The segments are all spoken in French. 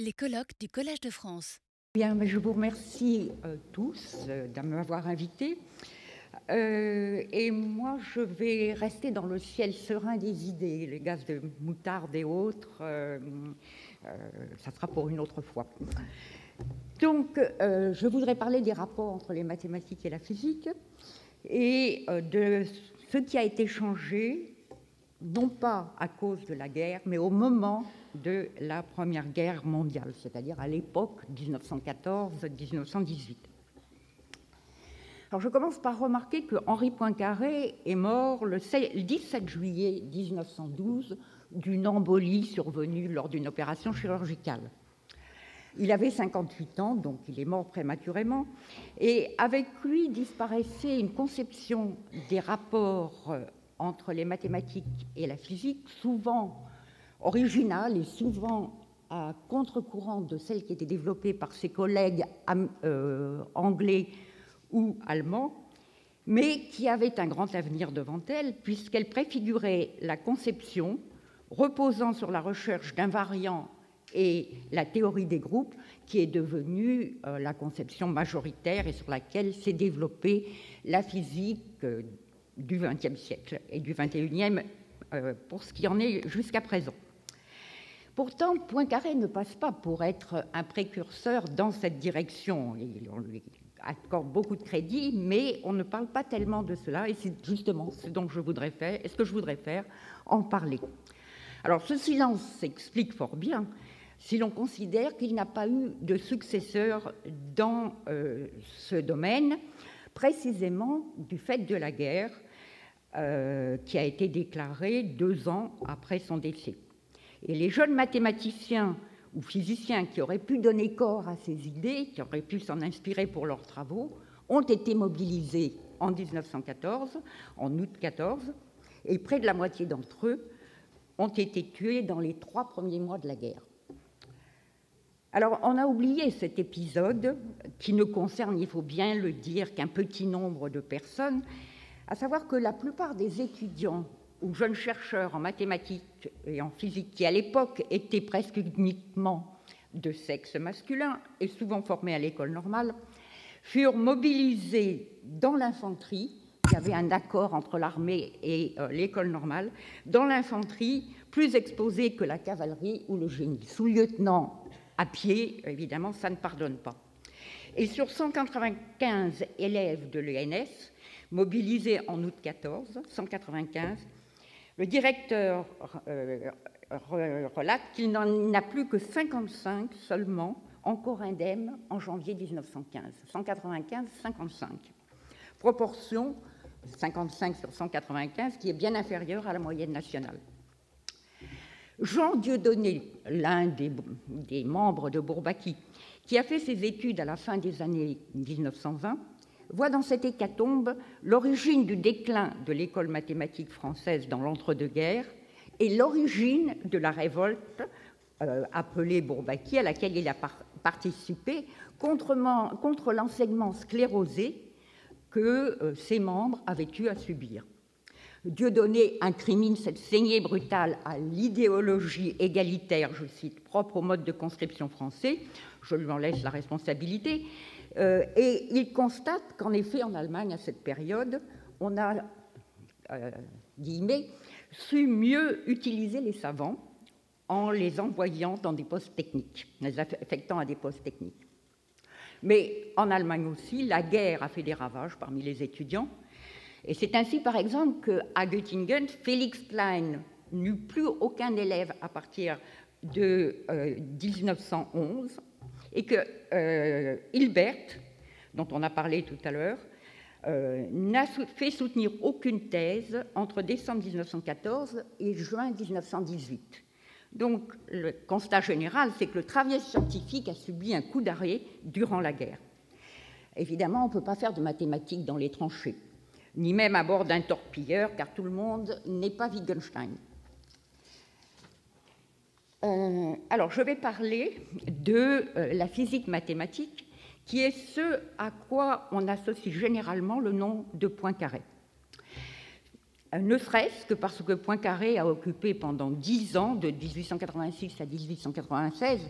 Les colloques du Collège de France. Bien, je vous remercie euh, tous euh, de m'avoir invité. Euh, et moi, je vais rester dans le ciel serein des idées, les gaz de moutarde et autres. ça sera pour une autre fois. Donc, je voudrais parler des rapports entre les mathématiques et la physique et de ce qui a été changé non pas à cause de la guerre, mais au moment de la Première Guerre mondiale, c'est-à-dire à, l'époque 1914-1918. Alors je commence par remarquer que Henri Poincaré est mort le 17 juillet 1912 d'une embolie survenue lors d'une opération chirurgicale. Il avait 58 ans, donc il est mort prématurément, et avec lui disparaissait une conception des rapports entre les mathématiques et la physique, souvent originale et souvent à contre-courant de celle qui était développée par ses collègues euh, anglais ou allemands, mais qui avait un grand avenir devant elle, puisqu'elle préfigurait la conception reposant sur la recherche d'invariants et la théorie des groupes, qui est devenue euh, la conception majoritaire et sur laquelle s'est développée la physique euh, du XXe siècle et du XXIe euh, pour ce qui en est jusqu'à présent. Pourtant, Poincaré ne passe pas pour être un précurseur dans cette direction. on lui accorde beaucoup de crédit, mais on ne parle pas tellement de cela, et c'est justement ce dont je voudrais faire, et ce que je voudrais faire, en parler. Alors, ce silence s'explique fort bien si l'on considère qu'il n'a pas eu de successeur dans euh, ce domaine, précisément du fait de la guerre qui a été déclaré deux ans après son décès. Et les jeunes mathématiciens ou physiciens qui auraient pu donner corps à ces idées, qui auraient pu s'en inspirer pour leurs travaux, ont été mobilisés en 1914, en août 14, et près de la moitié d'entre eux ont été tués dans les trois premiers mois de la guerre. Alors, on a oublié cet épisode qui ne concerne, il faut bien le dire, qu'un petit nombre de personnes, à savoir que la plupart des étudiants ou jeunes chercheurs en mathématiques et en physique, qui à l'époque étaient presque uniquement de sexe masculin et souvent formés à l'école normale, furent mobilisés dans l'infanterie, il y avait un accord entre l'armée et euh, l'école normale, dans l'infanterie plus exposée que la cavalerie ou le génie. Sous-lieutenant à pied, évidemment, ça ne pardonne pas. Et sur 195 élèves de l'ENS, mobilisé en août 14, 195, le directeur euh, relate qu'il n'en a plus que 55 seulement encore indemnes en janvier 1915. 195, 55. Proportion 55 sur 195 qui est bien inférieure à la moyenne nationale. Jean Dieudonné, l'un des, membres de Bourbaki, qui a fait ses études à la fin des années 1920, voit dans cette hécatombe l'origine du déclin de l'école mathématique française dans l'entre-deux-guerres et l'origine de la révolte euh, appelée Bourbaki, à laquelle il a participé, contre, l'enseignement sclérosé que euh, ses membres avaient eu à subir. Dieudonné incrimine cette saignée brutale à l'idéologie égalitaire, je cite, propre au mode de conscription français, je lui en laisse la responsabilité, et il constate qu'en effet, en Allemagne, à cette période, on a, euh, su mieux utiliser les savants en les envoyant dans des postes techniques, les affectant à des postes techniques. Mais en Allemagne aussi, la guerre a fait des ravages parmi les étudiants. Et c'est ainsi, par exemple, qu'à Göttingen, Félix Klein n'eut plus aucun élève à partir de 1911 euh, et que euh, Hilbert, dont on a parlé tout à l'heure, euh, n'a fait soutenir aucune thèse entre décembre 1914 et juin 1918. Donc le constat général, c'est que le travail scientifique a subi un coup d'arrêt durant la guerre. Évidemment, on ne peut pas faire de mathématiques dans les tranchées, ni même à bord d'un torpilleur, car tout le monde n'est pas Wittgenstein. Alors, je vais parler de euh, la physique mathématique, qui est ce à quoi on associe généralement le nom de Poincaré. Euh, ne serait-ce que parce que Poincaré a occupé pendant dix ans, de 1886 à 1896,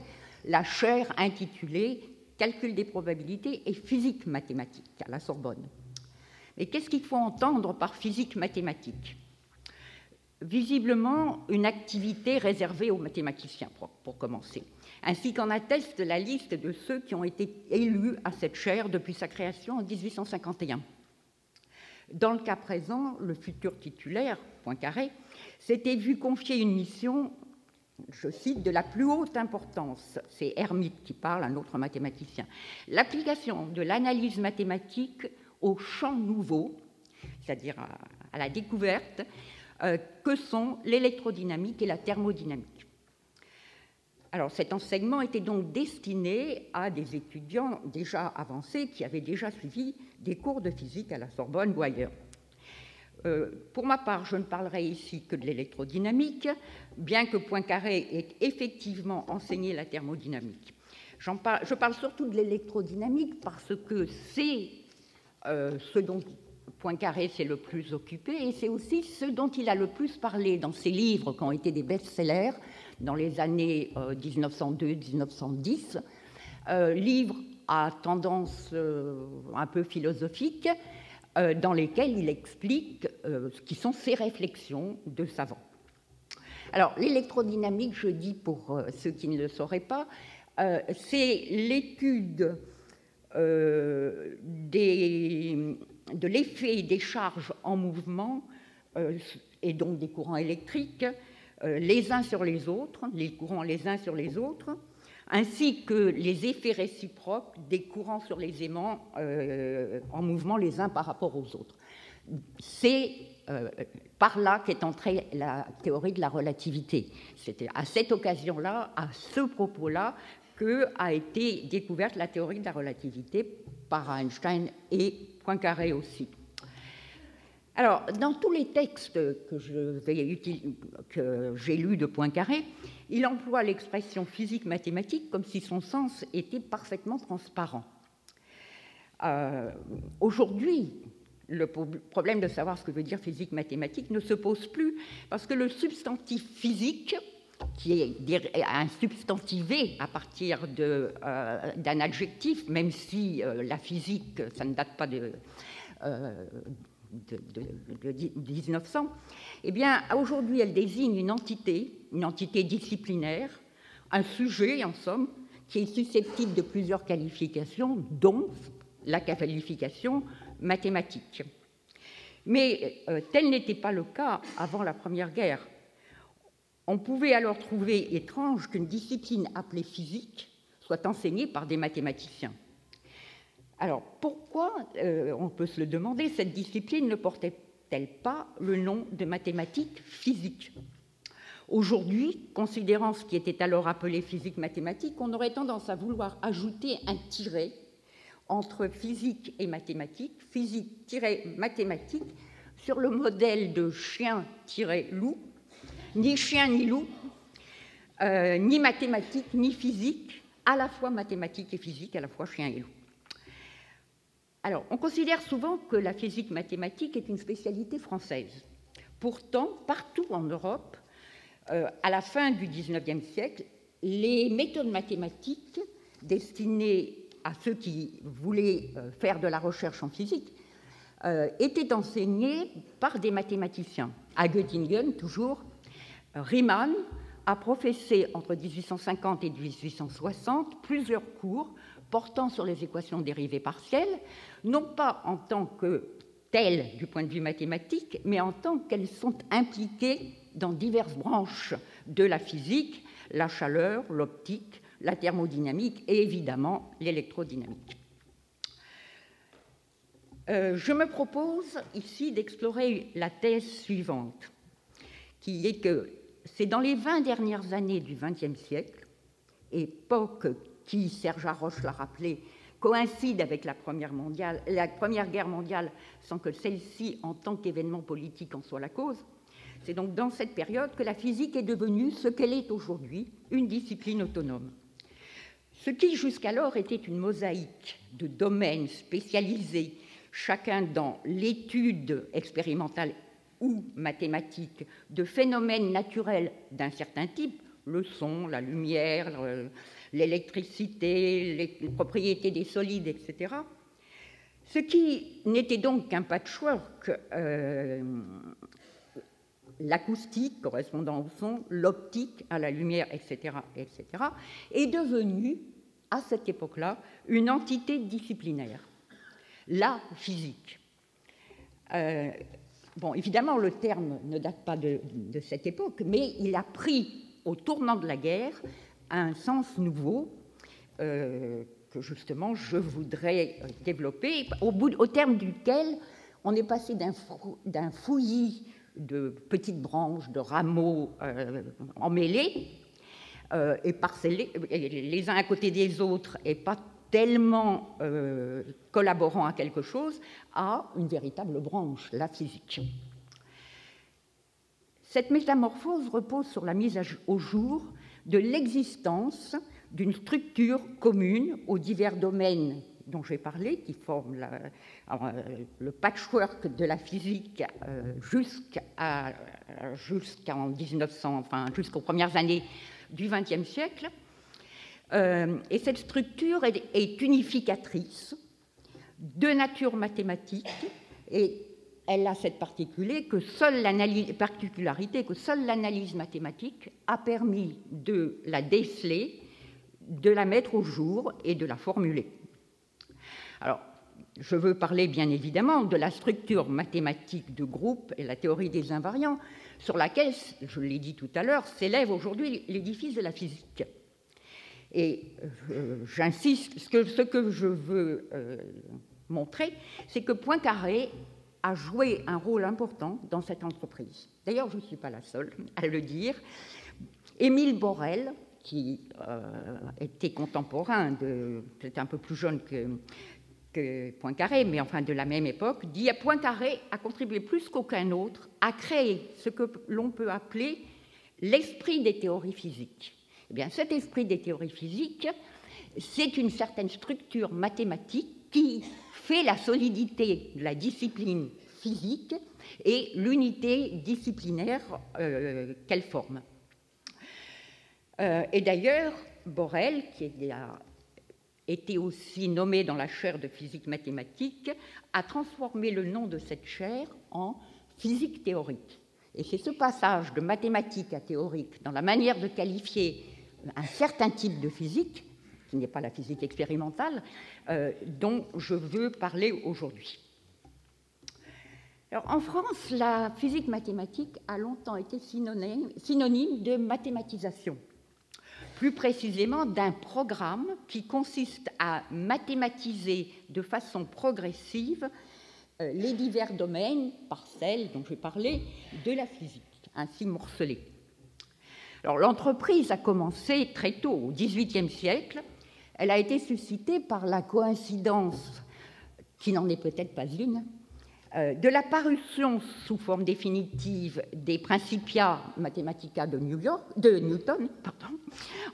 la chaire intitulée Calcul des probabilités et physique mathématique à la Sorbonne. Mais qu'est-ce qu'il faut entendre par physique mathématique? Visiblement, une activité réservée aux mathématiciens, pour, commencer, ainsi qu'en atteste la liste de ceux qui ont été élus à cette chaire depuis sa création en 1851. Dans le cas présent, le futur titulaire, Poincaré, s'était vu confier une mission je cite, de la plus haute importance, c'est Hermite qui parle, un autre mathématicien, l'application de l'analyse mathématique aux champs nouveaux, c'est-à-dire à, la découverte, que sont l'électrodynamique et la thermodynamique. Alors cet enseignement était donc destiné à des étudiants déjà avancés qui avaient déjà suivi des cours de physique à la Sorbonne ou ailleurs. Euh, pour ma part, je ne parlerai ici que de l'électrodynamique, bien que Poincaré ait effectivement enseigné la thermodynamique. je parle surtout de l'électrodynamique parce que c'est euh, ce dont Poincaré s'est le plus occupé et c'est aussi ce dont il a le plus parlé dans ses livres qui ont été des best-sellers dans les années 1902-1910, euh, livres à tendance un peu philosophique, euh, dans lesquels il explique euh, ce qui sont ses réflexions de savant. Alors, l'électrodynamique, je dis pour euh, ceux qui ne le sauraient pas, c'est l'étude de l'effet des charges en mouvement et donc des courants électriques les uns sur les autres, les courants les uns sur les autres, ainsi que les effets réciproques des courants sur les aimants euh, en mouvement les uns par rapport aux autres. C'est euh, par là qu'est entrée la théorie de la relativité. C'était à cette occasion-là, à ce propos-là, que a été découverte la théorie de la relativité par Einstein et Poincaré aussi. Alors, dans tous les textes que, j'ai lus de Poincaré, il emploie l'expression physique mathématique comme si son sens était parfaitement transparent. Euh, aujourd'hui, le problème de savoir ce que veut dire physique mathématique ne se pose plus parce que le substantif physique, qui est un substantivé à partir euh, d'un adjectif, même si euh, la physique, ça ne date pas de, de, 1900, eh bien, aujourd'hui, elle désigne une entité, une entité disciplinaire, un sujet, en somme, qui est susceptible de plusieurs qualifications, dont la qualification mathématique. Mais euh, tel n'était pas le cas avant la Première Guerre. On pouvait alors trouver étrange qu'une discipline appelée physique soit enseignée par des mathématiciens. Alors pourquoi, euh, on peut se le demander, cette discipline ne portait-elle pas le nom de mathématiques physiques Aujourd'hui, considérant ce qui était alors appelé physique mathématique, on aurait tendance à vouloir ajouter un tiret entre physique et mathématiques, physique-mathématique, sur le modèle de chien-loup, ni chien ni loup, euh, ni mathématiques ni physique, à la fois mathématiques et physique, à la fois chien et loup. Alors, on considère souvent que la physique mathématique est une spécialité française. Pourtant, partout en Europe, euh, à la fin du XIXe siècle, les méthodes mathématiques destinées à ceux qui voulaient euh, faire de la recherche en physique étaient enseignées par des mathématiciens. À Göttingen, toujours, Riemann a professé entre 1850 et 1860 plusieurs cours portant sur les équations dérivées partielles, non pas en tant que telles du point de vue mathématique, mais en tant qu'elles sont impliquées dans diverses branches de la physique, la chaleur, l'optique, la thermodynamique et évidemment l'électrodynamique. Euh, je me propose ici d'explorer la thèse suivante, qui est que c'est dans les 20 dernières années du XXe siècle, époque qui, Serge Haroche l'a rappelé, coïncide avec la Première, la première Guerre mondiale sans que celle-ci, en tant qu'événement politique, en soit la cause. C'est donc dans cette période que la physique est devenue ce qu'elle est aujourd'hui, une discipline autonome. Ce qui jusqu'alors était une mosaïque de domaines spécialisés, chacun dans l'étude expérimentale ou mathématique de phénomènes naturels d'un certain type, le son, la lumière, l'électricité, les propriétés des solides, etc. Ce qui n'était donc qu'un patchwork, euh, l'acoustique correspondant au son, l'optique à la lumière, etc., etc., est devenu, à cette époque-là, une entité disciplinaire, la physique. Euh, bon, évidemment, le terme ne date pas de, cette époque, mais il a pris, au tournant de la guerre, un sens nouveau euh, que justement je voudrais développer, au, terme duquel on est passé d'un fouillis de petites branches, de rameaux euh, emmêlés euh, et parcellés les uns à côté des autres et pas tellement euh, collaborant à quelque chose, à une véritable branche, la physique. Cette métamorphose repose sur la mise au jour de l'existence d'une structure commune aux divers domaines dont j'ai parlé, qui forment euh, le patchwork de la physique euh, jusqu'en 1900, enfin jusqu'aux premières années du XXe siècle. Euh, et cette structure est, unificatrice de nature mathématique et elle a cette particularité que seule particularité que seule l'analyse mathématique a permis de la déceler, de la mettre au jour et de la formuler. Alors, je veux parler bien évidemment de la structure mathématique de groupe et la théorie des invariants, sur laquelle, je l'ai dit tout à l'heure, s'élève aujourd'hui l'édifice de la physique. Et euh, j'insiste, ce que, je veux euh, montrer, c'est que Poincaré a joué un rôle important dans cette entreprise. D'ailleurs, je ne suis pas la seule à le dire. Émile Borel, qui euh, était contemporain, peut-être un peu plus jeune que, Poincaré, mais enfin de la même époque, dit Poincaré a contribué plus qu'aucun autre à créer ce que l'on peut appeler l'esprit des théories physiques. Eh cet esprit des théories physiques, c'est une certaine structure mathématique qui fait la solidité de la discipline physique et l'unité disciplinaire euh, qu'elle forme. Euh, et d'ailleurs, Borel, qui est été aussi nommé dans la chaire de physique mathématique, a transformé le nom de cette chaire en physique théorique. Et c'est ce passage de mathématique à théorique dans la manière de qualifier un certain type de physique, qui n'est pas la physique expérimentale, euh, dont je veux parler aujourd'hui. en France, la physique mathématique a longtemps été synonyme de mathématisation plus précisément d'un programme qui consiste à mathématiser de façon progressive euh, les divers domaines, parcelles dont j'ai parlé, de la physique, ainsi morcelés. L'entreprise a commencé très tôt, au XVIIIe siècle. Elle a été suscitée par la coïncidence, qui n'en est peut-être pas une, euh, de la parution sous forme définitive des Principia Mathematica de, Newton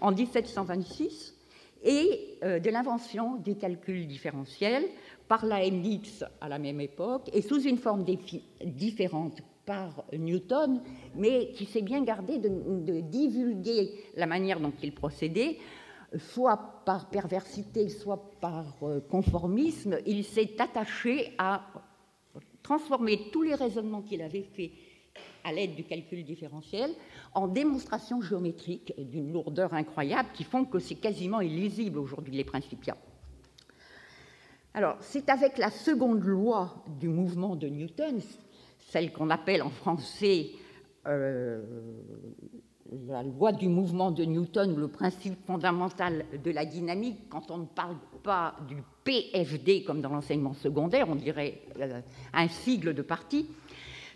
en 1726 et euh, de l'invention du calcul différentiel par la Leibniz à la même époque et sous une forme différente Newton, mais qui s'est bien gardé de, de, divulguer la manière dont il procédait, soit par perversité, soit par euh, conformisme. Il s'est attaché à transformer tous les raisonnements qu'il avait faits à l'aide du calcul différentiel en démonstrations géométriques d'une lourdeur incroyable qui font que c'est quasiment illisible aujourd'hui les principia. Alors, c'est avec la seconde loi du mouvement de Newton, celle qu'on appelle en français euh, la loi du mouvement de Newton, le principe fondamental de la dynamique, quand on ne parle pas du PFD comme dans l'enseignement secondaire, on dirait euh, un sigle de parti.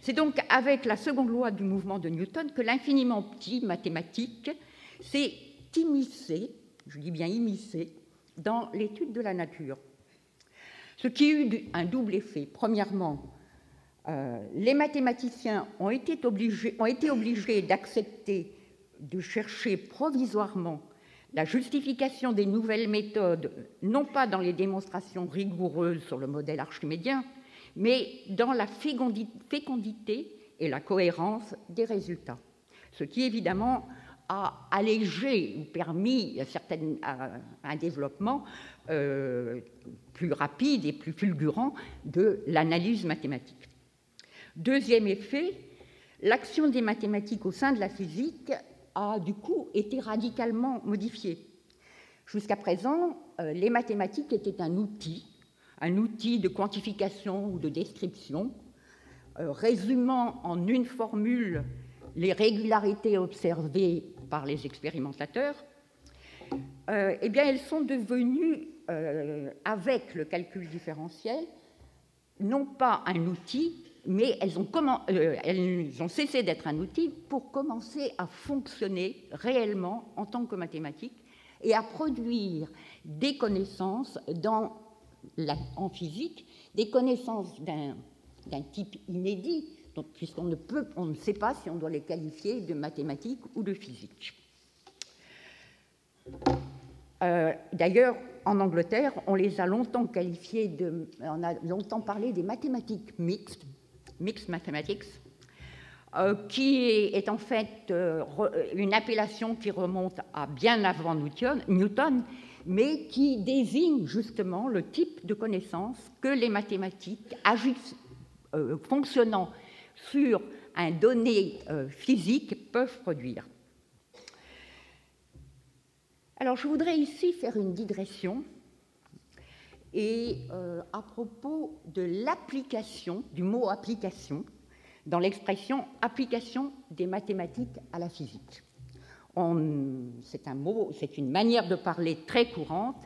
C'est donc avec la seconde loi du mouvement de Newton que l'infiniment petit mathématique s'est immiscé, je dis bien immiscé, dans l'étude de la nature. Ce qui eut un double effet. Premièrement, les mathématiciens ont été obligés, ont été obligés d'accepter de chercher provisoirement la justification des nouvelles méthodes, non pas dans les démonstrations rigoureuses sur le modèle archimédien, mais dans la fécondité et la cohérence des résultats. Ce qui, évidemment, a allégé ou permis un développement euh, plus rapide et plus fulgurant de l'analyse mathématique. Deuxième effet, l'action des mathématiques au sein de la physique a du coup été radicalement modifiée. Jusqu'à présent, euh, les mathématiques étaient un outil, un outil de quantification ou de description, euh, résumant en une formule les régularités observées par les expérimentateurs, euh, eh bien, elles sont devenues, avec le calcul différentiel, non pas un outil, mais elles ont, euh, elles ont cessé d'être un outil pour commencer à fonctionner réellement en tant que mathématiques et à produire des connaissances en physique, des connaissances d'un type inédit, puisqu'on ne, peut, sait pas si on doit les qualifier de mathématiques ou de physique. Euh, d'ailleurs, en Angleterre, on les a longtemps qualifiés de, on a longtemps parlé des mathématiques mixtes, mixed mathematics, euh, qui est, en fait euh, une appellation qui remonte à bien avant Newton, mais qui désigne justement le type de connaissances que les mathématiques agissent, fonctionnant sur un donné euh, physique peuvent produire. Alors je voudrais ici faire une digression et euh, à propos de l'application, du mot application, dans l'expression application des mathématiques à la physique. C'est un mot, c'est une manière de parler très courante,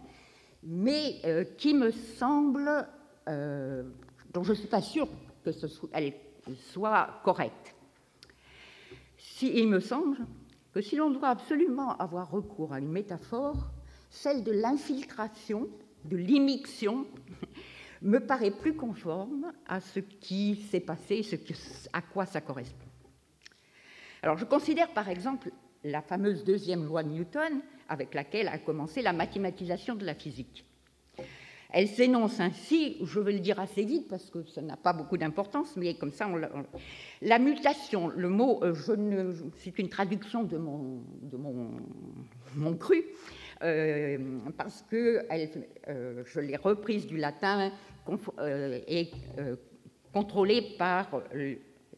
mais euh, qui me semble, dont je ne suis pas sûre que ce soit, elle soit correcte. Si, il me semble que si l'on doit absolument avoir recours à une métaphore, celle de l'infiltration, de l'immixtion, me paraît plus conforme à ce qui s'est passé, ce à quoi ça correspond. Alors je considère par exemple la fameuse deuxième loi de Newton avec laquelle a commencé la mathématisation de la physique. Elle s'énonce ainsi, je vais le dire assez vite parce que ça n'a pas beaucoup d'importance, mais comme ça, on, la mutation, le mot, euh, c'est une traduction de mon, de mon, mon cru, parce que euh, je l'ai reprise du latin et contrôlée par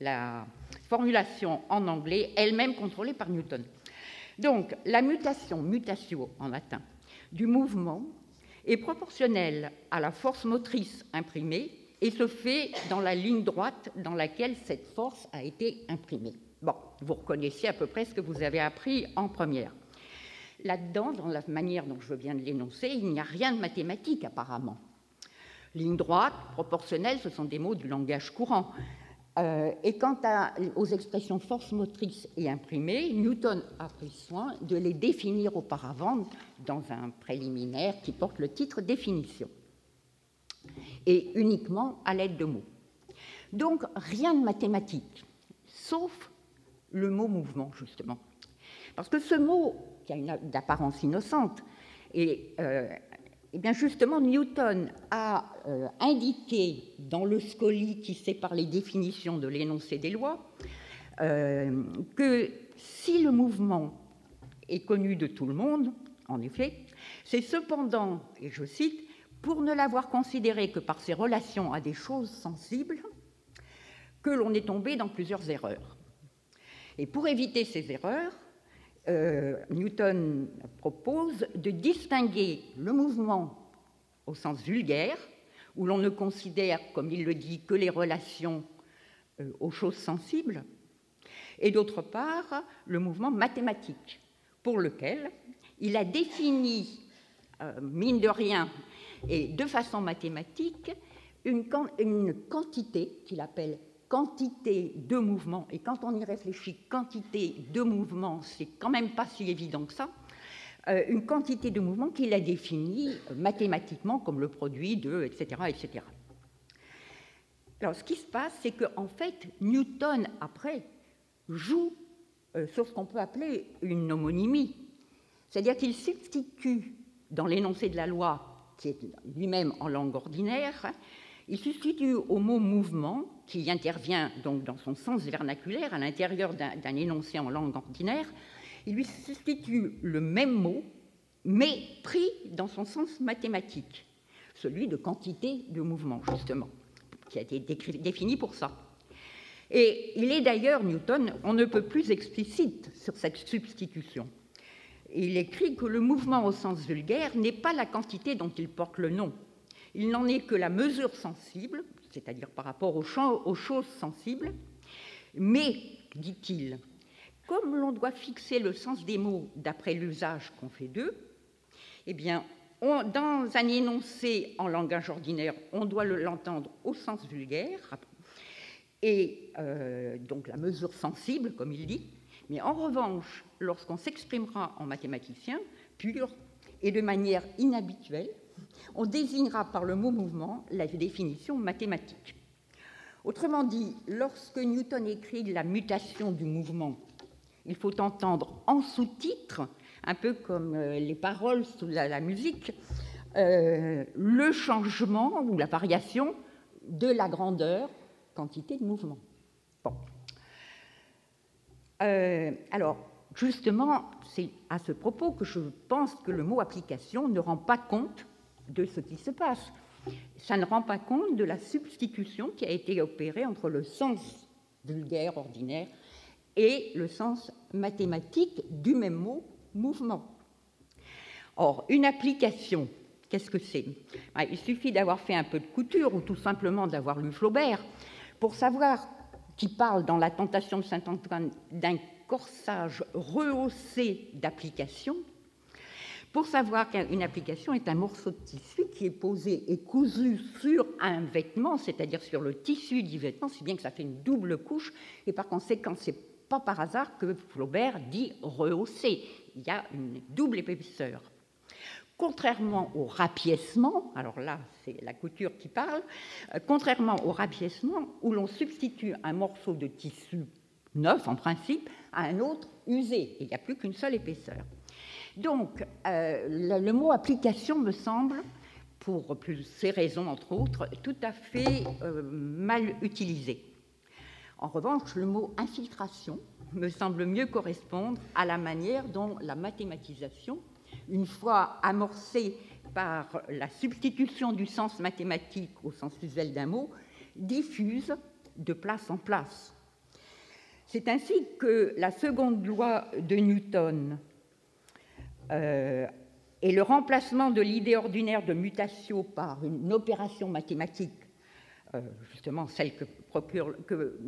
la formulation en anglais, elle-même contrôlée par Newton. Donc, la mutation, mutatio en latin, du mouvement est proportionnelle à la force motrice imprimée et se fait dans la ligne droite dans laquelle cette force a été imprimée. Bon, vous reconnaissez à peu près ce que vous avez appris en première. Là-dedans, dans la manière dont je viens de l'énoncer, il n'y a rien de mathématique apparemment. Ligne droite, proportionnelle, ce sont des mots du langage courant. Euh, et quant aux expressions force motrice et imprimée, Newton a pris soin de les définir auparavant dans un préliminaire qui porte le titre définition, et uniquement à l'aide de mots. Donc rien de mathématique, sauf le mot mouvement, justement. Parce que ce mot, qui a une apparence innocente, et euh, eh bien justement, Newton a euh, indiqué dans le scoli qui sépare les définitions de l'énoncé des lois euh, que si le mouvement est connu de tout le monde, en effet, c'est cependant, et je cite, pour ne l'avoir considéré que par ses relations à des choses sensibles, que l'on est tombé dans plusieurs erreurs. Et pour éviter ces erreurs, Newton propose de distinguer le mouvement au sens vulgaire, où l'on ne considère, comme il le dit, que les relations euh, aux choses sensibles, et d'autre part le mouvement mathématique, pour lequel il a défini, euh, mine de rien, et de façon mathématique, une, une quantité qu'il appelle quantité de mouvement, et quand on y réfléchit, quantité de mouvement, c'est quand même pas si évident que ça, euh, une quantité de mouvement qu'il a définie mathématiquement comme le produit de, etc., etc. Alors, ce qui se passe, c'est qu'en fait, Newton, après, joue euh, sur ce qu'on peut appeler une homonymie. C'est-à-dire qu'il substitue dans l'énoncé de la loi, qui est lui-même en langue ordinaire, il substitue au mot mouvement, qui intervient donc dans son sens vernaculaire à l'intérieur d'un énoncé en langue ordinaire, Il lui substitue le même mot, mais pris dans son sens mathématique, celui de quantité de mouvement, justement, qui a été défini pour ça. Et il est d'ailleurs, Newton, on ne peut plus explicite sur cette substitution. Il écrit que le mouvement au sens vulgaire n'est pas la quantité dont il porte le nom. Il n'en est que la mesure sensible, c'est-à-dire par rapport aux, choses sensibles. Mais, dit-il, comme l'on doit fixer le sens des mots d'après l'usage qu'on fait d'eux, eh bien, dans un énoncé en langage ordinaire, on doit l'entendre au sens vulgaire, et euh, donc la mesure sensible, comme il dit. Mais en revanche, lorsqu'on s'exprimera en mathématicien pur et de manière inhabituelle, on désignera par le mot mouvement la définition mathématique. Autrement dit, lorsque Newton écrit la mutation du mouvement, il faut entendre en sous-titre, un peu comme euh, les paroles sous la, musique, euh, le changement ou la variation de la grandeur quantité de mouvement. Bon. Euh, alors, justement, c'est à ce propos que je pense que le mot application ne rend pas compte de ce qui se passe. Ça ne rend pas compte de la substitution qui a été opérée entre le sens vulgaire, ordinaire, et le sens mathématique du même mot mouvement. Or, une application, qu'est-ce que c'est? Ben, Il suffit d'avoir fait un peu de couture ou tout simplement d'avoir lu Flaubert pour savoir qui parle dans la tentation de Saint-Antoine d'un corsage rehaussé d'application, pour savoir qu'une application est un morceau de tissu qui est posé et cousu sur un vêtement, c'est-à-dire sur le tissu du vêtement, si bien que ça fait une double couche, et par conséquent, c'est pas par hasard que Flaubert dit rehaussé. Il y a une double épaisseur contrairement au rapiècement, alors là c'est la couture qui parle, euh, contrairement au rapiècement où l'on substitue un morceau de tissu neuf en principe à un autre usé, il n'y a plus qu'une seule épaisseur. Donc euh, le, mot application me semble, pour ces raisons entre autres, tout à fait euh, mal utilisé. En revanche, le mot infiltration me semble mieux correspondre à la manière dont la mathématisation une fois amorcée par la substitution du sens mathématique au sens usuel d'un mot, diffuse de place en place. C'est ainsi que la seconde loi de Newton et le remplacement de l'idée ordinaire de mutation par une opération mathématique, euh, justement celle que,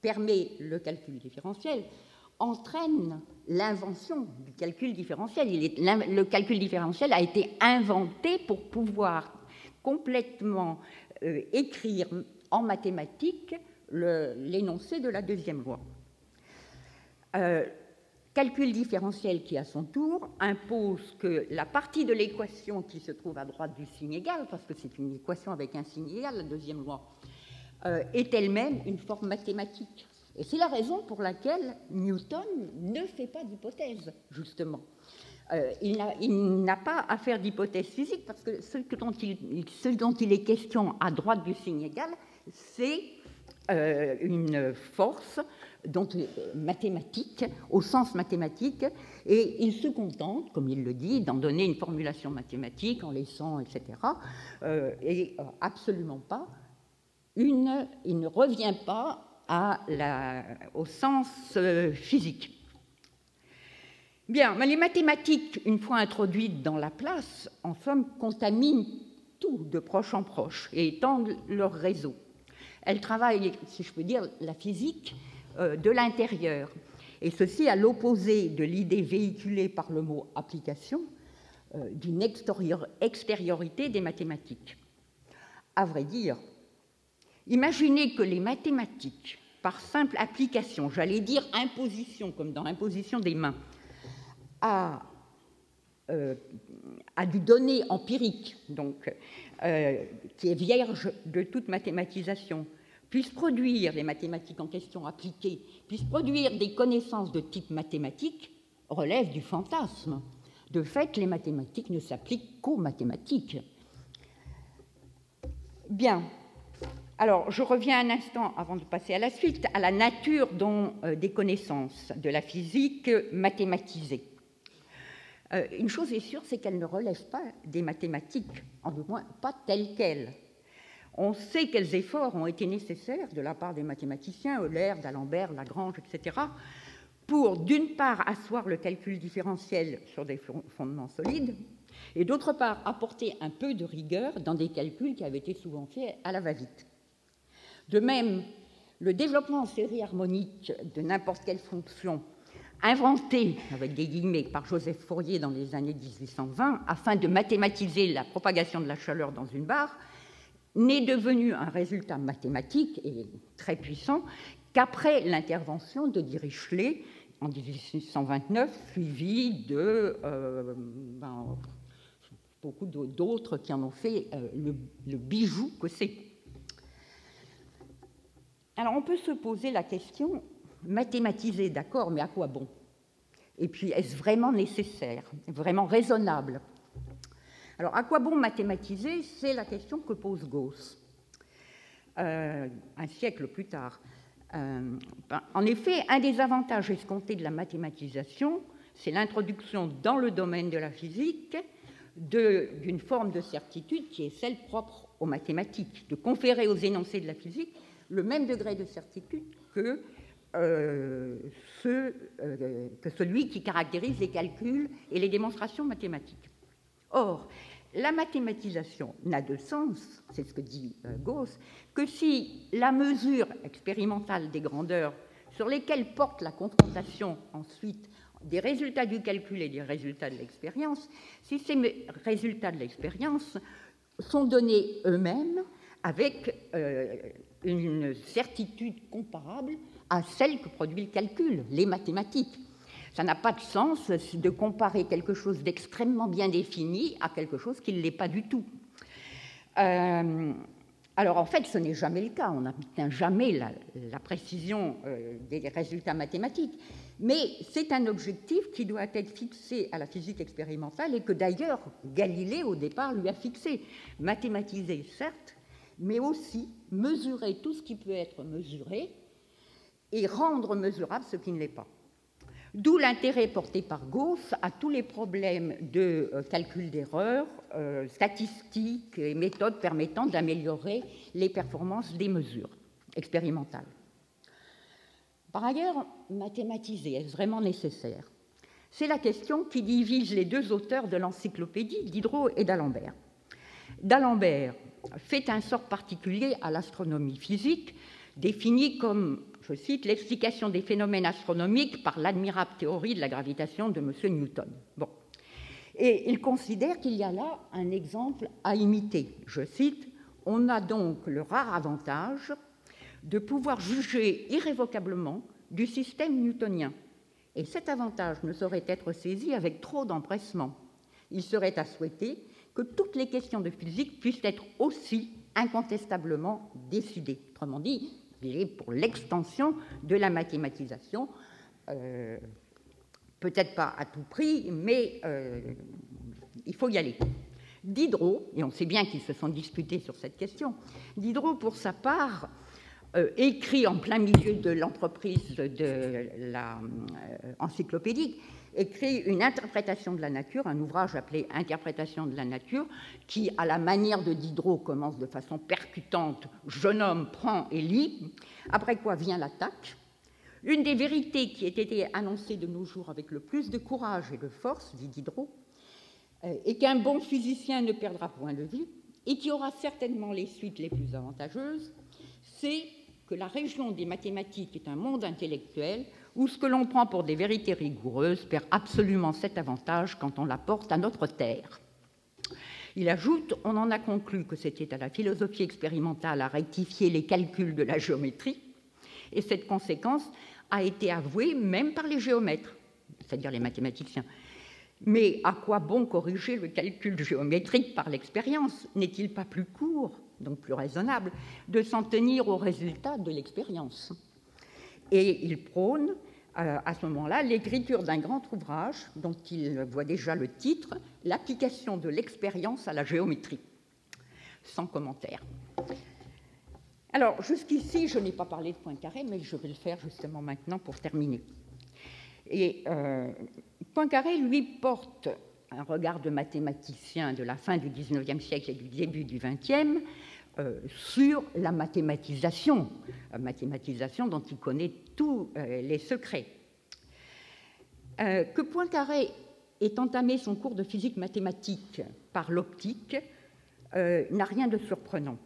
permet le calcul différentiel, entraîne l'invention du calcul différentiel. le calcul différentiel a été inventé pour pouvoir complètement euh, écrire en mathématiques l'énoncé de la deuxième loi. Euh, calcul différentiel qui, à son tour, impose que la partie de l'équation qui se trouve à droite du signe égal, parce que c'est une équation avec un signe égal, la deuxième loi, euh, est elle-même une forme mathématique. Et c'est la raison pour laquelle Newton ne fait pas d'hypothèse, justement. Euh, il n'a pas à faire d'hypothèse physique parce que ce dont, il, ce dont, il, est question à droite du signe égal, c'est euh, une force dont, euh, mathématique, au sens mathématique, et il se contente, comme il le dit, d'en donner une formulation mathématique en laissant, etc., et absolument pas une, il ne revient pas au sens euh, physique. Bien, mais les mathématiques, une fois introduites dans la place, en somme, contaminent tout de proche en proche et étendent leur réseau. Elles travaillent, si je peux dire, la physique euh, de l'intérieur, et ceci à l'opposé de l'idée véhiculée par le mot application euh, d'une extériorité des mathématiques. À vrai dire, imaginez que les mathématiques par simple application, j'allais dire imposition, comme dans l'imposition des mains, à, euh, du donné empirique, donc, euh, qui est vierge de toute mathématisation, puisse produire les mathématiques en question appliquées, puisse produire des connaissances de type mathématique, relève du fantasme. De fait, les mathématiques ne s'appliquent qu'aux mathématiques. Bien, Alors, je reviens un instant, avant de passer à la suite, à la nature dont, euh, des connaissances de la physique mathématisées. Euh, une chose est sûre, c'est qu'elle ne relève pas des mathématiques, en tout moins pas telles quelles. On sait quels efforts ont été nécessaires de la part des mathématiciens, Euler, d'Alembert, Lagrange, etc., pour, d'une part, asseoir le calcul différentiel sur des fondements solides, et d'autre part, apporter un peu de rigueur dans des calculs qui avaient été souvent faits à la va-vite. De même, le développement en série harmonique de n'importe quelle fonction inventé, avec des guillemets, par Joseph Fourier dans les années 1820, afin de mathématiser la propagation de la chaleur dans une barre, n'est devenu un résultat mathématique et très puissant qu'après l'intervention de Dirichlet en 1829, suivi de euh, ben, beaucoup d'autres qui en ont fait euh, le, le bijou que c'est. Alors on peut se poser la question mathématiser, d'accord, mais à quoi bon? Et puis, est-ce vraiment nécessaire, vraiment raisonnable? Alors, à quoi bon mathématiser? C'est la question que pose Gauss, euh, un siècle plus tard. Euh, ben, en effet, un des avantages escomptés de la mathématisation, c'est l'introduction dans le domaine de la physique d'une forme de certitude qui est celle propre aux mathématiques, de conférer aux énoncés de la physique le même degré de certitude que euh, que celui qui caractérise les calculs et les démonstrations mathématiques. Or, la mathématisation n'a de sens, c'est ce que dit euh, Gauss, que si la mesure expérimentale des grandeurs sur lesquelles porte la confrontation ensuite des résultats du calcul et des résultats de l'expérience, si ces résultats de l'expérience sont donnés eux-mêmes avec une certitude comparable à celle que produit le calcul, les mathématiques. Ça n'a pas de sens de comparer quelque chose d'extrêmement bien défini à quelque chose qui ne l'est pas du tout. Euh, alors en fait, ce n'est jamais le cas. On n'atteint jamais la, précision euh, des résultats mathématiques. Mais c'est un objectif qui doit être fixé à la physique expérimentale et que d'ailleurs Galilée au départ lui a fixé. Mathématiser, certes, mais aussi mesurer tout ce qui peut être mesuré et rendre mesurable ce qui ne l'est pas. D'où l'intérêt porté par Gauss à tous les problèmes de euh, calcul d'erreurs, euh, statistiques et méthodes permettant d'améliorer les performances des mesures expérimentales. Par ailleurs, mathématiser, est-ce vraiment nécessaire? C'est la question qui divise les deux auteurs de l'encyclopédie, Diderot et d'Alembert. D'Alembert fait un sort particulier à l'astronomie physique, définie comme l'explication des phénomènes astronomiques par l'admirable théorie de la gravitation de M. Newton. Et il considère qu'il y a là un exemple à imiter. Je cite, On a donc le rare avantage de pouvoir juger irrévocablement du système newtonien. Et cet avantage ne saurait être saisi avec trop d'empressement. Il serait à souhaiter que toutes les questions de physique puissent être aussi incontestablement décidées. Autrement dit, pour l'extension de la mathématisation, euh, peut-être pas à tout prix, mais euh, il faut y aller. Diderot, et on sait bien qu'ils se sont disputés sur cette question, Diderot, pour sa part, euh, écrit en plein milieu de l'entreprise de écrit une interprétation de la nature, un ouvrage appelé Interprétation de la nature, qui, à la manière de Diderot, commence de façon percutante Jeune homme prend et lit, après quoi vient l'attaque. Une des vérités qui a été annoncée de nos jours avec le plus de courage et de force, dit Diderot, euh, et qu'un bon physicien ne perdra point de vue, et qui aura certainement les suites les plus avantageuses, c'est que la région des mathématiques est un monde intellectuel où ce que l'on prend pour des vérités rigoureuses perd absolument cet avantage quand on l'apporte à notre terre. Il ajoute, on en a conclu que c'était à la philosophie expérimentale à rectifier les calculs de la géométrie, et cette conséquence a été avouée même par les géomètres, c'est-à-dire les mathématiciens. Mais à quoi bon corriger le calcul géométrique par l'expérience? N'est-il pas plus court, donc plus raisonnable, de s'en tenir aux résultats de l'expérience? Et il prône euh, à ce moment-là l'écriture d'un grand ouvrage dont il voit déjà le titre, L'application de l'expérience à la géométrie, sans commentaire. Alors, jusqu'ici, je n'ai pas parlé de Poincaré, mais je vais le faire justement maintenant pour terminer. Et euh, Poincaré, lui, porte un regard de mathématicien de la fin du XIXe siècle et du début du XXe euh, sur la mathématisation, mathématisation dont il connaît tous euh, les secrets. que Poincaré ait entamé son cours de physique mathématique par l'optique n'a rien de surprenant.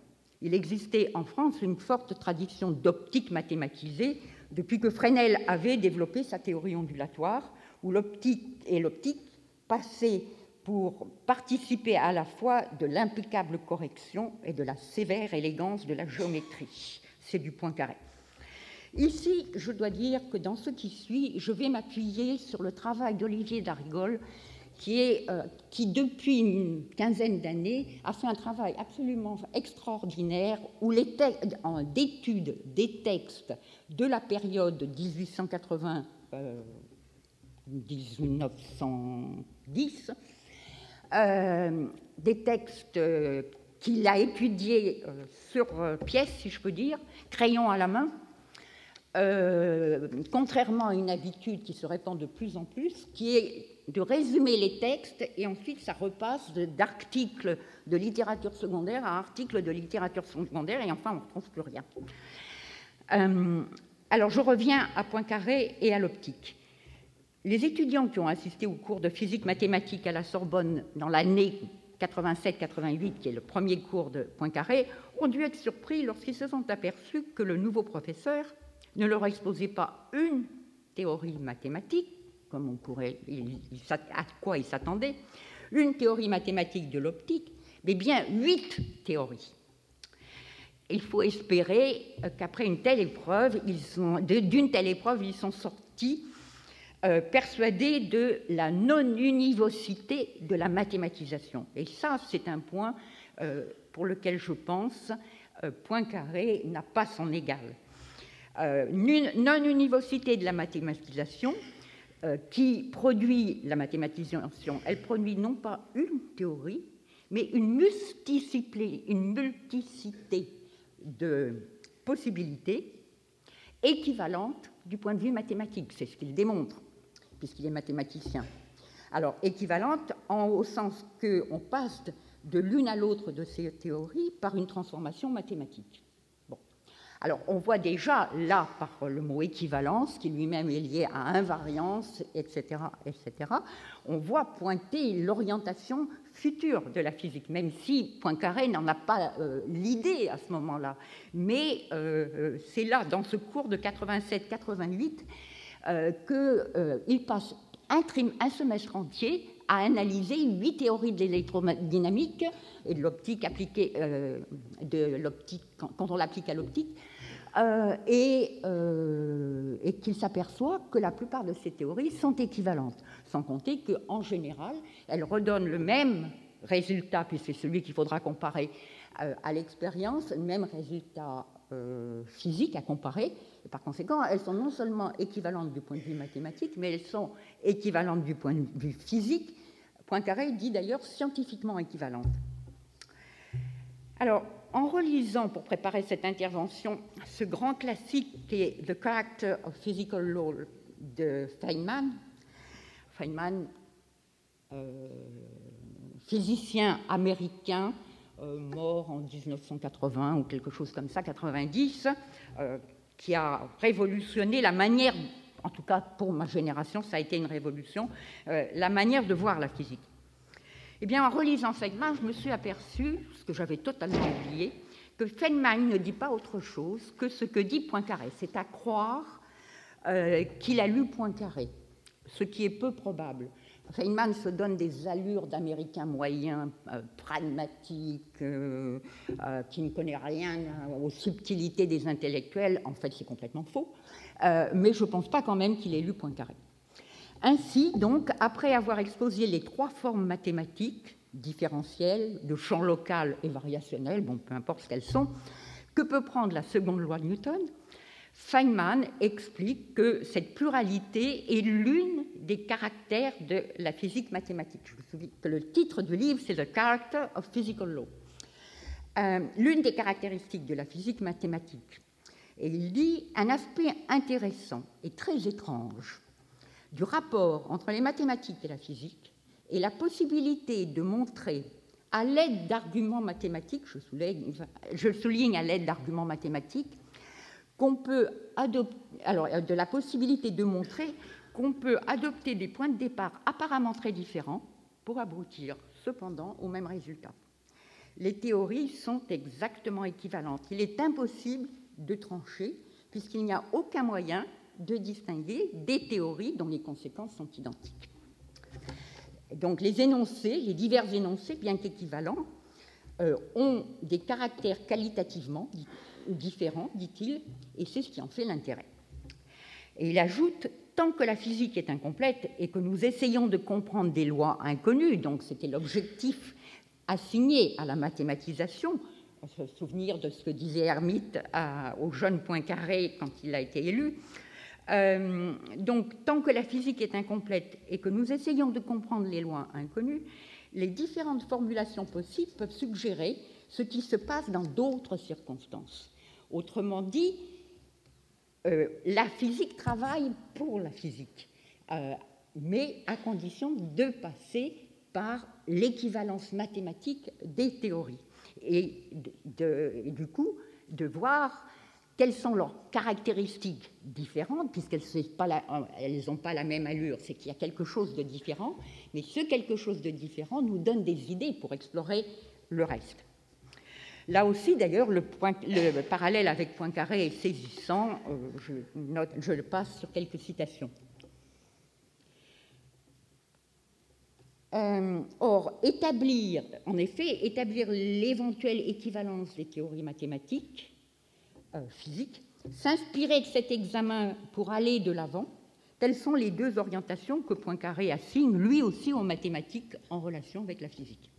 Il existait en France une forte tradition d'optique mathématisée depuis que Fresnel avait développé sa théorie ondulatoire, où l'optique et l'optique passaient pour participer à la fois de l'impeccable correction et de la sévère élégance de la géométrie. C'est du point carré. Ici, je dois dire que dans ce qui suit, je vais m'appuyer sur le travail d'Olivier Darigol, euh, qui depuis une quinzaine d'années a fait un travail absolument extraordinaire où les d'études des textes de la période 1880 1910 euh, des textes qu'il a étudiés euh, sur pièce, si je peux dire, crayon à la main, contrairement à une habitude qui se répand de plus en plus, qui est de résumer les textes et ensuite ça repasse d'articles de littérature secondaire à articles de littérature secondaire et enfin on ne trouve plus rien. Euh, alors je reviens à Poincaré et à l'optique. Les étudiants qui ont assisté au cours de physique mathématique à la Sorbonne dans l'année 87-88, qui est le premier cours de Poincaré, ont dû être surpris lorsqu'ils se sont aperçus que le nouveau professeur ne leur exposait pas une théorie mathématique, comme on pourrait, à quoi il s'attendait, une théorie mathématique de l'optique, mais bien huit théories. Il faut espérer qu'après une telle épreuve, d'une telle épreuve, ils sont sortis euh, persuadés de la non-univocité de la mathématisation. Et ça, c'est un point euh, pour lequel je pense euh, Poincaré n'a pas son égal. non-univocité de la mathématisation, qui produit la mathématisation, elle produit non pas une théorie, mais une multiplicité, une multiplicité de possibilités équivalentes du point de vue mathématique. C'est ce qu'il démontre, puisqu'il est mathématicien. Alors, équivalente en, au sens qu'on passe de l'une à l'autre de ces théories par une transformation mathématique. Alors, on voit déjà là, par le mot équivalence, qui lui-même est lié à invariance, etc., etc., on voit pointer l'orientation future de la physique, même si Poincaré n'en a pas euh, l'idée à ce moment-là. Mais euh, euh, c'est là, dans ce cours de 87-88, qu'il passe un, semestre entier à analyser huit théories de l'électrodynamique et de l'optique appliquée, l'optique quand on l'applique à l'optique, euh, euh, et, qu'il s'aperçoit que la plupart de ces théories sont équivalentes, sans compter qu'en général, elles redonnent le même résultat, puis c'est celui qu'il faudra comparer euh, à l'expérience, le même résultat physique à comparer. Et par conséquent, elles sont non seulement équivalentes du point de vue mathématique, mais elles sont équivalentes du point de vue physique. Poincaré dit d'ailleurs scientifiquement équivalentes. Alors, en relisant pour préparer cette intervention ce grand classique qui est The Character of Physical Law de Feynman, Feynman, euh, physicien américain, euh, mort en 1980 ou quelque chose comme ça, 90, euh, qui a révolutionné la manière, en tout cas pour ma génération, ça a été une révolution, la manière de voir la physique. Eh bien, en relisant Feynman, je me suis aperçu, ce que j'avais totalement oublié, que Feynman ne dit pas autre chose que ce que dit Poincaré. C'est à croire euh, qu'il a lu Poincaré, ce qui est peu probable. Feynman se donne des allures d'Américain moyen, euh, pragmatique, euh, qui ne connaît rien aux subtilités des intellectuels. En fait, c'est complètement faux. mais je ne pense pas quand même qu'il ait lu Poincaré. Ainsi, donc, après avoir exposé les trois formes mathématiques, différentielles, de champ local et variationnel, bon, peu importe ce qu'elles sont, que peut prendre la seconde loi de Newton, Feynman explique que cette pluralité est l'une des caractères de la physique mathématique. Je vous souviens que le titre du livre, c'est The Character of Physical Law. euh, l'une des caractéristiques de la physique mathématique. Et il dit un aspect intéressant et très étrange du rapport entre les mathématiques et la physique est la possibilité de montrer à l'aide d'arguments mathématiques, je je souligne à l'aide d'arguments mathématiques, qu'on peut adopter, alors de la possibilité de montrer qu'on peut adopter des points de départ apparemment très différents pour aboutir cependant au même résultat. Les théories sont exactement équivalentes. Il est impossible de trancher puisqu'il n'y a aucun moyen de distinguer des théories dont les conséquences sont identiques. Donc les énoncés, les divers énoncés, bien qu'équivalents, euh, ont des caractères qualitativement différents, dit-il, et c'est ce qui en fait l'intérêt. Et il ajoute tant que la physique est incomplète et que nous essayons de comprendre des lois inconnues, donc c'était l'objectif assigné à la mathématisation, on se souvenir de ce que disait Hermite au jeune Poincaré quand il a été élu. Euh, donc, tant que la physique est incomplète et que nous essayons de comprendre les lois inconnues, les différentes formulations possibles peuvent suggérer ce qui se passe dans d'autres circonstances. Autrement dit, euh, la physique travaille pour la physique, euh, mais à condition de passer par l'équivalence mathématique des théories et du coup de voir quelles sont leurs caractéristiques différentes, puisqu'elles n'ont pas la même allure, c'est qu'il y a quelque chose de différent, mais ce quelque chose de différent nous donne des idées pour explorer le reste. Là aussi, d'ailleurs, le, parallèle avec Poincaré est saisissant. Euh, je, le passe sur quelques citations. Euh, or, établir, en effet, établir l'éventuelle équivalence des théories mathématiques, euh, physiques, s'inspirer de cet examen pour aller de l'avant, telles sont les deux orientations que Poincaré assigne lui aussi aux mathématiques en relation avec la physique.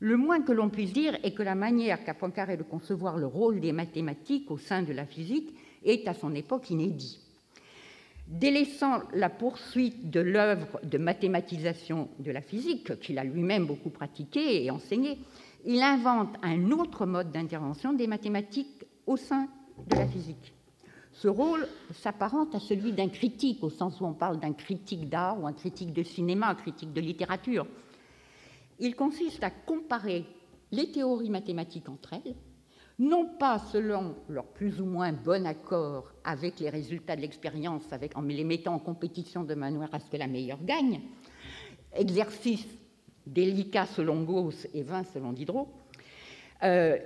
Le moins que l'on puisse dire est que la manière qu'a Poincaré de concevoir le rôle des mathématiques au sein de la physique est à son époque inédit. Délaissant la poursuite de l'œuvre de mathématisation de la physique, qu'il a lui-même beaucoup pratiqué et enseigné, il invente un autre mode d'intervention des mathématiques au sein de la physique. Ce rôle s'apparente à celui d'un critique, au sens où on parle d'un critique d'art ou un critique de cinéma, un critique de littérature. Il consiste à comparer les théories mathématiques entre elles, non pas selon leur plus ou moins bon accord avec les résultats de l'expérience, en les mettant en compétition de manière à ce que la meilleure gagne, exercice délicat selon Gauss et vain selon Diderot, euh,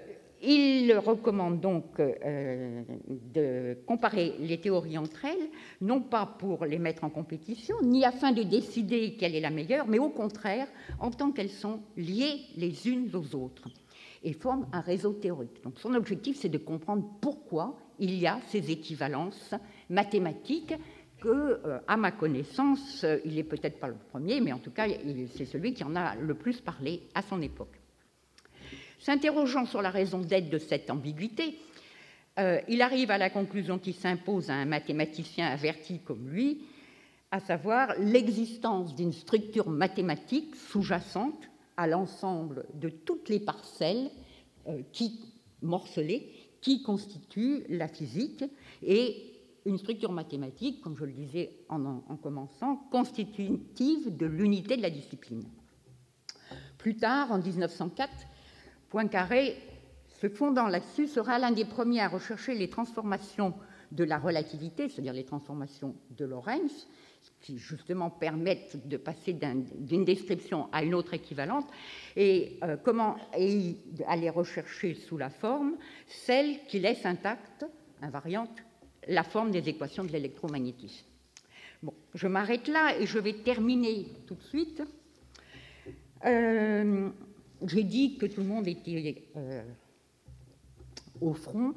il recommande donc euh, de comparer les théories entre elles, non pas pour les mettre en compétition, ni afin de décider quelle est la meilleure, mais au contraire, en tant qu'elles sont liées les unes aux autres et forment un réseau théorique. Son objectif, c'est de comprendre pourquoi il y a ces équivalences mathématiques que, euh, à ma connaissance, il n'est peut-être pas le premier, mais en tout cas, c'est celui qui en a le plus parlé à son époque. S'interrogeant sur la raison d'être de cette ambiguïté, euh, il arrive à la conclusion qui s'impose à un mathématicien averti comme lui, à savoir l'existence d'une structure mathématique sous-jacente à l'ensemble de toutes les parcelles euh, qui, morcelées qui constituent la physique et une structure mathématique, comme je le disais en, en commençant, constitutive de l'unité de la discipline. Plus tard, en 1904, Poincaré, se fondant là-dessus, sera l'un des premiers à rechercher les transformations de la relativité, c'est-à-dire les transformations de Lorentz, qui justement permettent de passer d'une description à une autre équivalente, et euh, comment aller rechercher sous la forme celle qui laisse intacte, invariante, la forme des équations de l'électromagnétisme. Bon, je m'arrête là et je vais terminer tout de suite. Euh, j'ai dit que tout le monde était euh, au front.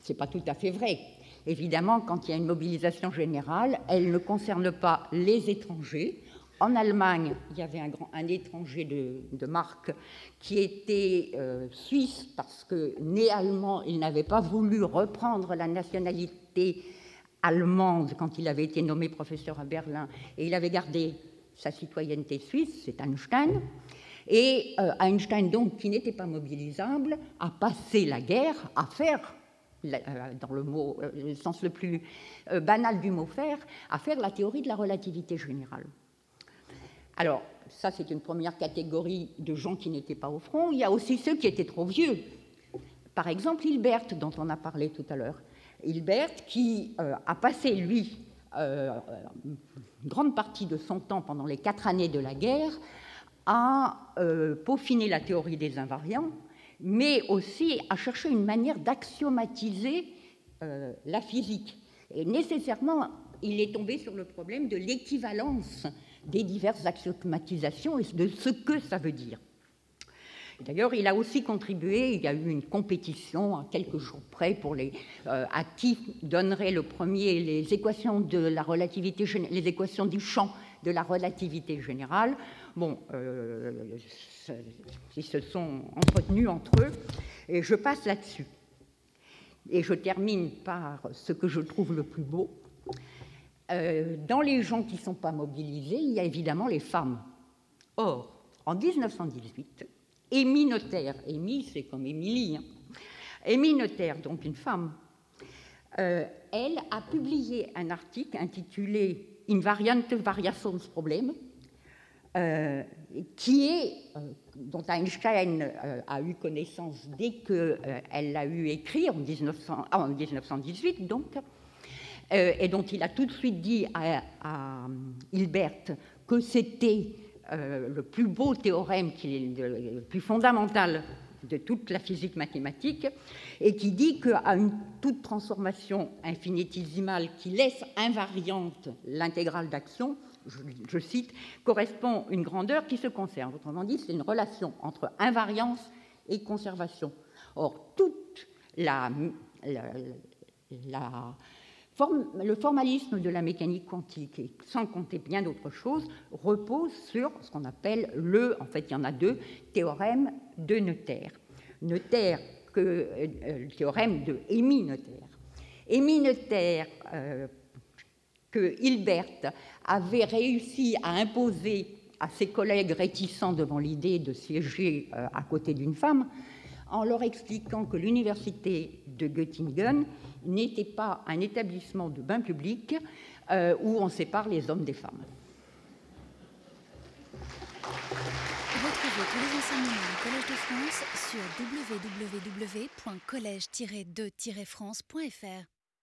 Ce n'est pas tout à fait vrai. Évidemment, quand il y a une mobilisation générale, elle ne concerne pas les étrangers. En Allemagne, il y avait un, étranger de, marque qui était euh, suisse parce que, né allemand, il n'avait pas voulu reprendre la nationalité allemande quand il avait été nommé professeur à Berlin et il avait gardé sa citoyenneté suisse, c'est Einstein. Et euh, Einstein, donc, qui n'était pas mobilisable, a passé la guerre à faire, euh, dans euh, le sens le plus banal du mot faire, à faire la théorie de la relativité générale. Alors, ça, c'est une première catégorie de gens qui n'étaient pas au front. Il y a aussi ceux qui étaient trop vieux. Par exemple, Hilbert, dont on a parlé tout à l'heure. Hilbert, qui a passé, lui, une grande partie de son temps pendant les quatre années de la guerre à euh, peaufiner la théorie des invariants, mais aussi à chercher une manière d'axiomatiser euh, la physique. Et nécessairement, il est tombé sur le problème de l'équivalence des diverses axiomatisations et de ce que ça veut dire. D'ailleurs, il a aussi contribué, il y a eu une compétition à quelques jours près pour les, euh, à qui donnerait le premier les équations de la relativité, les équations du champ de la relativité générale. Bon, euh, ils se sont entretenus entre eux, et je passe là-dessus. Et je termine par ce que je trouve le plus beau. Euh, dans les gens qui ne sont pas mobilisés, il y a évidemment les femmes. Or, en 1918, Émile Notaire, Émile c'est comme Émilie, hein, Notaire, donc une femme, euh, elle a publié un article intitulé Invariant Variations Problem, euh, qui est, euh, dont Einstein euh, a eu connaissance dès qu'elle l'a eu écrit en, 1900, en 1918, donc, et dont il a tout de suite dit à, à Hilbert que c'était le plus beau théorème, le plus fondamental de toute la physique mathématique, et qui dit qu'à une toute transformation infinitésimale qui laisse invariante l'intégrale d'action, je, cite, correspond une grandeur qui se conserve. Autrement dit, c'est une relation entre invariance et conservation. Or, toute la, le formalisme de la mécanique quantique, sans compter bien d'autres choses, repose sur ce qu'on appelle le, en fait il y en a deux, théorème de Noether. Que, euh, le théorème de Émy Noether. Émy Noether, euh, que Hilbert avait réussi à imposer à ses collègues réticents devant l'idée de siéger euh, à côté d'une femme, en leur expliquant que l'université de Göttingen n'était pas un établissement de bain public euh, où on sépare les hommes des femmes. Retrouvez sur www.collège-2-france.fr.